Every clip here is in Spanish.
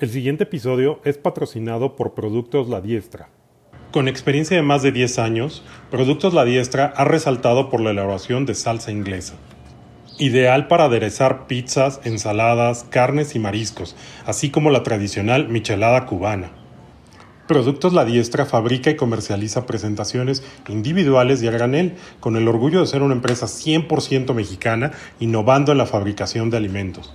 El siguiente episodio es patrocinado por Productos La Diestra. Con experiencia de más de 10 años, Productos La Diestra ha resaltado por la elaboración de salsa inglesa. Ideal para aderezar pizzas, ensaladas, carnes y mariscos, así como la tradicional michelada cubana. Productos La Diestra fabrica y comercializa presentaciones individuales y a con el orgullo de ser una empresa 100% mexicana, innovando en la fabricación de alimentos.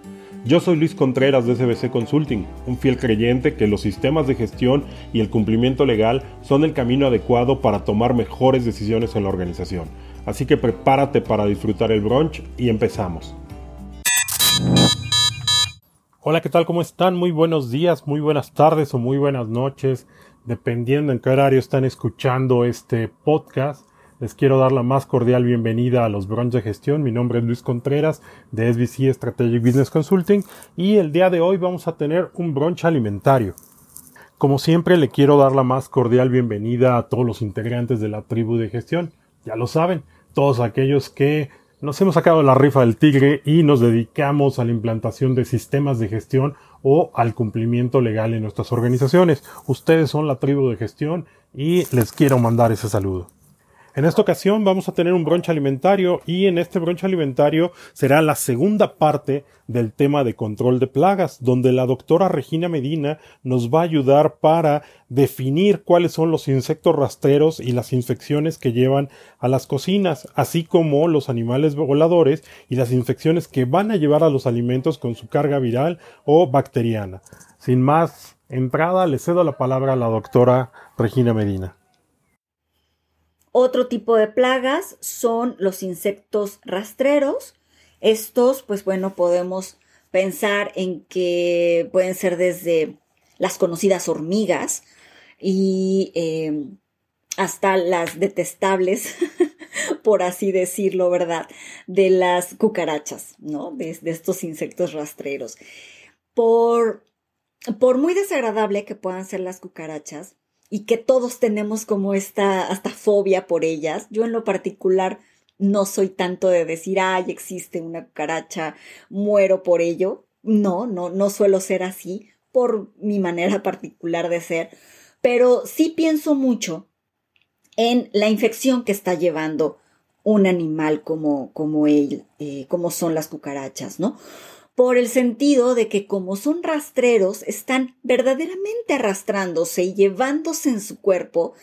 Yo soy Luis Contreras de SBC Consulting, un fiel creyente que los sistemas de gestión y el cumplimiento legal son el camino adecuado para tomar mejores decisiones en la organización. Así que prepárate para disfrutar el brunch y empezamos. Hola, ¿qué tal? ¿Cómo están? Muy buenos días, muy buenas tardes o muy buenas noches, dependiendo en qué horario están escuchando este podcast. Les quiero dar la más cordial bienvenida a los Brunch de Gestión. Mi nombre es Luis Contreras de SBC Strategic Business Consulting y el día de hoy vamos a tener un brunch alimentario. Como siempre, le quiero dar la más cordial bienvenida a todos los integrantes de la tribu de gestión. Ya lo saben, todos aquellos que nos hemos sacado la rifa del tigre y nos dedicamos a la implantación de sistemas de gestión o al cumplimiento legal en nuestras organizaciones. Ustedes son la tribu de gestión y les quiero mandar ese saludo. En esta ocasión vamos a tener un brunch alimentario y en este brunch alimentario será la segunda parte del tema de control de plagas, donde la doctora Regina Medina nos va a ayudar para definir cuáles son los insectos rastreros y las infecciones que llevan a las cocinas, así como los animales voladores y las infecciones que van a llevar a los alimentos con su carga viral o bacteriana. Sin más entrada, le cedo la palabra a la doctora Regina Medina. Otro tipo de plagas son los insectos rastreros. Estos, pues bueno, podemos pensar en que pueden ser desde las conocidas hormigas y em, hasta las detestables, por así decirlo, ¿verdad? De las cucarachas, ¿no? De, de estos insectos rastreros. Por, por muy desagradable que puedan ser las cucarachas, y que todos tenemos como esta hasta fobia por ellas. Yo en lo particular no soy tanto de decir, ay, existe una cucaracha, muero por ello. No, no, no suelo ser así por mi manera particular de ser, pero sí pienso mucho en la infección que está llevando un animal como, como él, eh, como son las cucarachas, ¿no? Por el sentido de que como son rastreros, están verdaderamente arrastrándose y llevándose en su cuerpo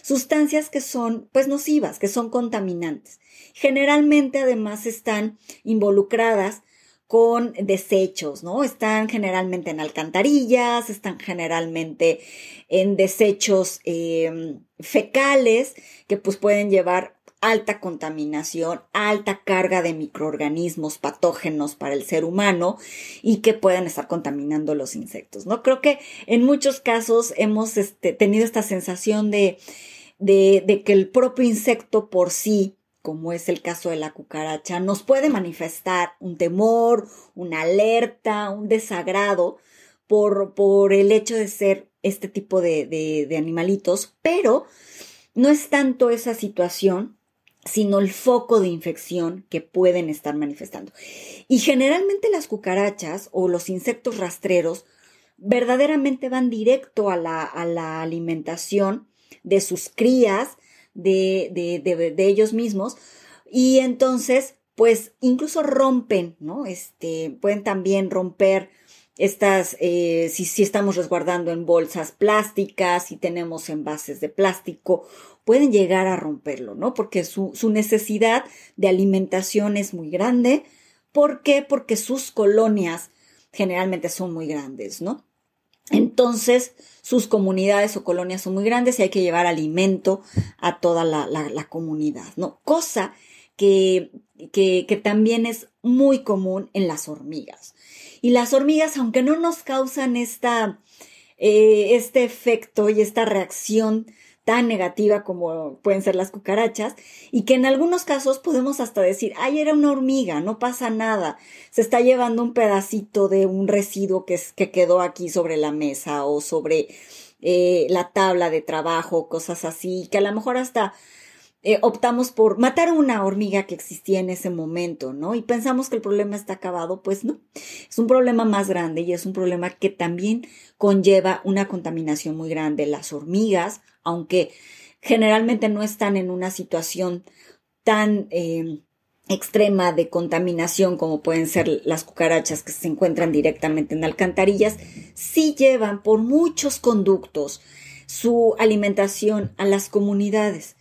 sustancias que son pues nocivas, que son contaminantes. Generalmente además están involucradas con desechos, ¿no? Están generalmente en alcantarillas, están generalmente en desechos em, fecales que pues pueden llevar alta contaminación, alta carga de microorganismos patógenos para el ser humano y que pueden estar contaminando los insectos, ¿no? Creo que en muchos casos hemos este, tenido esta sensación de, que el propio insecto por sí como es el caso de la cucaracha, nos puede manifestar un temor, una alerta, un desagrado por el hecho de ser este tipo de, de, de animalitos, pero no es tanto esa situación sino el foco de infección que pueden estar manifestando. Y generalmente las cucarachas o los insectos rastreros verdaderamente van directo a la, a la alimentación de sus crías, de, de, de, ellos mismos, y entonces, pues incluso rompen, ¿no? Este, pueden también romper estas, eh, si, si, estamos resguardando en bolsas plásticas, si tenemos envases de plástico pueden llegar a romperlo, ¿no? Porque su, necesidad de alimentación es muy grande. ¿Por qué? Porque sus colonias generalmente son muy grandes, ¿no? Entonces, sus comunidades o colonias son muy grandes y hay que llevar alimento a toda la, la, comunidad, ¿no? Cosa que, que, que, también es muy común en las hormigas. Y las hormigas, aunque no nos causan esta, eh, este efecto y esta reacción tan negativa como pueden ser las cucarachas y que en algunos casos podemos hasta decir, ay, era una hormiga, no pasa nada, se está llevando un pedacito de un residuo que, que quedó aquí sobre la mesa o sobre eh, la tabla de trabajo, cosas así, que a lo mejor hasta eh, optamos por matar a una hormiga que existía en ese momento, ¿no? Y pensamos que el problema está acabado, pues no. Es un problema más grande y es un problema que también conlleva una contaminación muy grande. Las hormigas, aunque generalmente no están en una situación tan eh, extrema de contaminación como pueden ser las cucarachas que se encuentran directamente en alcantarillas, sí llevan por muchos conductos su alimentación a las comunidades.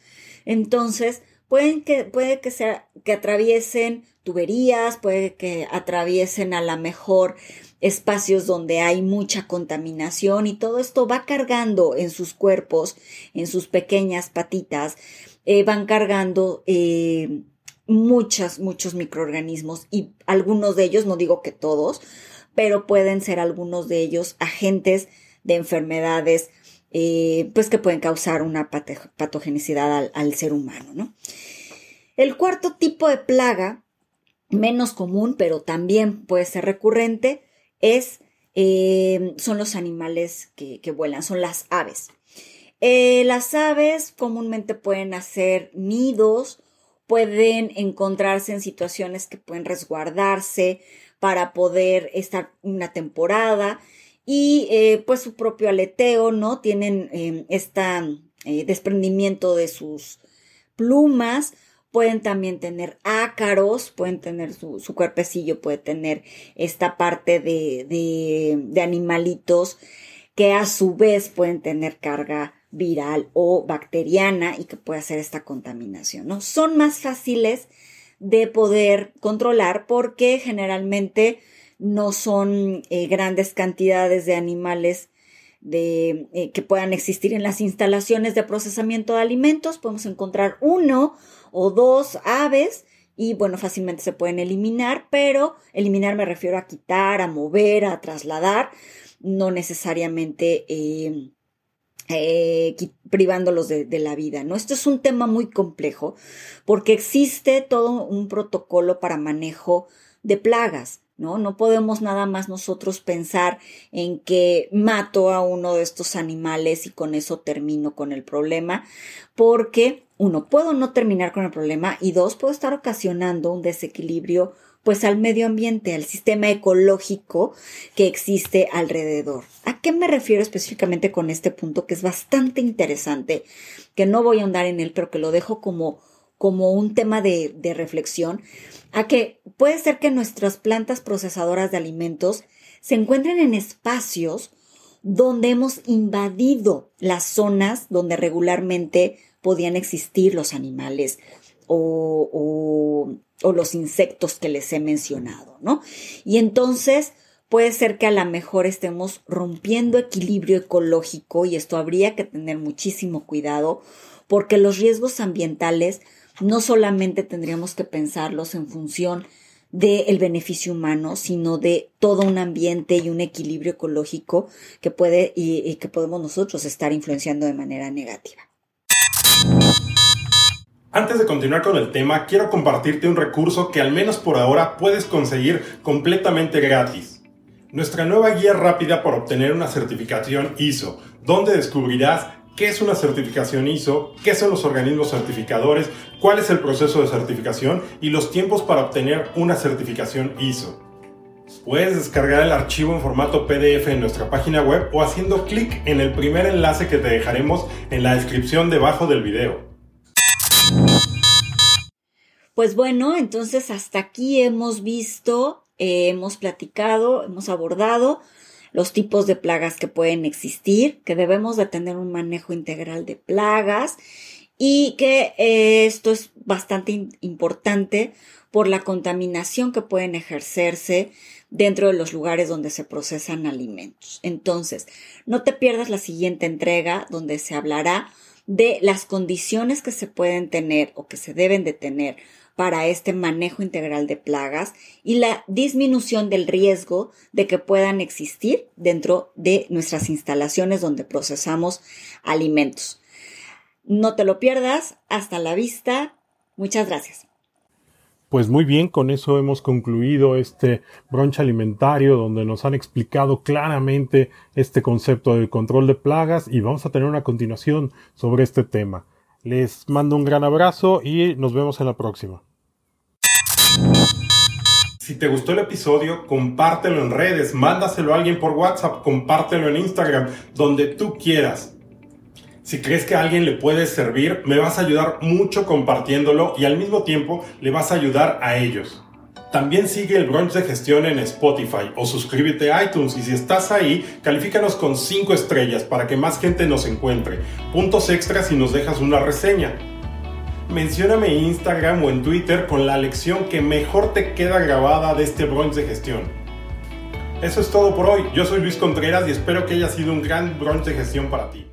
Entonces, pueden que, puede que, sea, que atraviesen tuberías, puede que atraviesen a lo mejor espacios donde hay mucha contaminación y todo esto va cargando en sus cuerpos, en sus pequeñas patitas, eh, van cargando eh, muchas, muchos microorganismos y algunos de ellos, no digo que todos, pero pueden ser algunos de ellos agentes de enfermedades eh, pues que pueden causar una patogenicidad al, ser humano, ¿no? El cuarto tipo de plaga, menos común, pero también puede ser recurrente, es, eh, son los animales que, vuelan, son las aves. Eh, las aves comúnmente pueden hacer nidos, pueden encontrarse en situaciones que pueden resguardarse para poder estar una temporada y eh, pues su propio aleteo, ¿no? Tienen este desprendimiento de sus plumas, pueden también tener ácaros, pueden tener su, su cuerpecillo, puede tener esta parte de, de, de animalitos que a su vez pueden tener carga viral o bacteriana y que puede hacer esta contaminación, ¿no? Son más fáciles de poder controlar porque generalmente no son eh, grandes cantidades de animales de, eh, que puedan existir en las instalaciones de procesamiento de alimentos. Podemos encontrar uno o dos aves y bueno, fácilmente se pueden eliminar, pero eliminar me refiero a quitar, a mover, a trasladar, no necesariamente eh, privándolos de, de, la vida, ¿no? Esto es un tema muy complejo porque existe todo un protocolo para manejo de plagas. ¿No? No podemos nada más nosotros pensar en que mato a uno de estos animales y con eso termino con el problema, porque uno, puedo no terminar con el problema y dos, puedo estar ocasionando un desequilibrio pues al medio ambiente, al sistema ecológico que existe alrededor. ¿A qué me refiero específicamente con este punto que es bastante interesante, que no voy a ahondar en él, pero que lo dejo como, como un tema de, reflexión? a que puede ser que nuestras plantas procesadoras de alimentos se encuentren en espacios donde hemos invadido las zonas donde regularmente podían existir los animales o, o, los insectos que les he mencionado, ¿no? Y entonces puede ser que a lo mejor estemos rompiendo equilibrio ecológico y esto habría que tener muchísimo cuidado porque los riesgos ambientales no solamente tendríamos que pensarlos en función del beneficio humano, sino de todo un ambiente y un equilibrio ecológico que puede y, que podemos nosotros estar influenciando de manera negativa. Antes de continuar con el tema, quiero compartirte un recurso que al menos por ahora puedes conseguir completamente gratis. Nuestra nueva guía rápida para obtener una certificación ISO, donde descubrirás qué es una certificación ISO, qué son los organismos certificadores, cuál es el proceso de certificación y los tiempos para obtener una certificación ISO. Puedes descargar el archivo en formato PDF en nuestra página web o haciendo clic en el primer enlace que te dejaremos en la descripción debajo del video. Pues bueno, entonces hasta aquí hemos visto, eh, hemos platicado, hemos abordado los tipos de plagas que pueden existir, que debemos de tener un manejo integral de plagas y que eh, esto es bastante importante por la contaminación que pueden ejercerse dentro de los lugares donde se procesan alimentos. Entonces, no te pierdas la siguiente entrega donde se hablará de las condiciones que se pueden tener o que se deben de tener para este manejo integral de plagas y la disminución del riesgo de que puedan existir dentro de nuestras instalaciones donde procesamos alimentos. No te lo pierdas. Hasta la vista. Muchas gracias. Pues muy bien, con eso hemos concluido este brunch alimentario donde nos han explicado claramente este concepto del control de plagas y vamos a tener una continuación sobre este tema. Les mando un gran abrazo y nos vemos en la próxima. Si te gustó el episodio, compártelo en redes, mándaselo a alguien por WhatsApp, compártelo en Instagram, donde tú quieras. Si crees que a alguien le puede servir, me vas a ayudar mucho compartiéndolo y al mismo tiempo le vas a ayudar a ellos. También sigue el brunch de gestión en Spotify o suscríbete a iTunes y si estás ahí, califícanos con 5 estrellas para que más gente nos encuentre. Puntos extras si nos dejas una reseña. Mencióname en Instagram o en Twitter con la lección que mejor te queda grabada de este brunch de gestión. Eso es todo por hoy. Yo soy Luis Contreras y espero que haya sido un gran brunch de gestión para ti.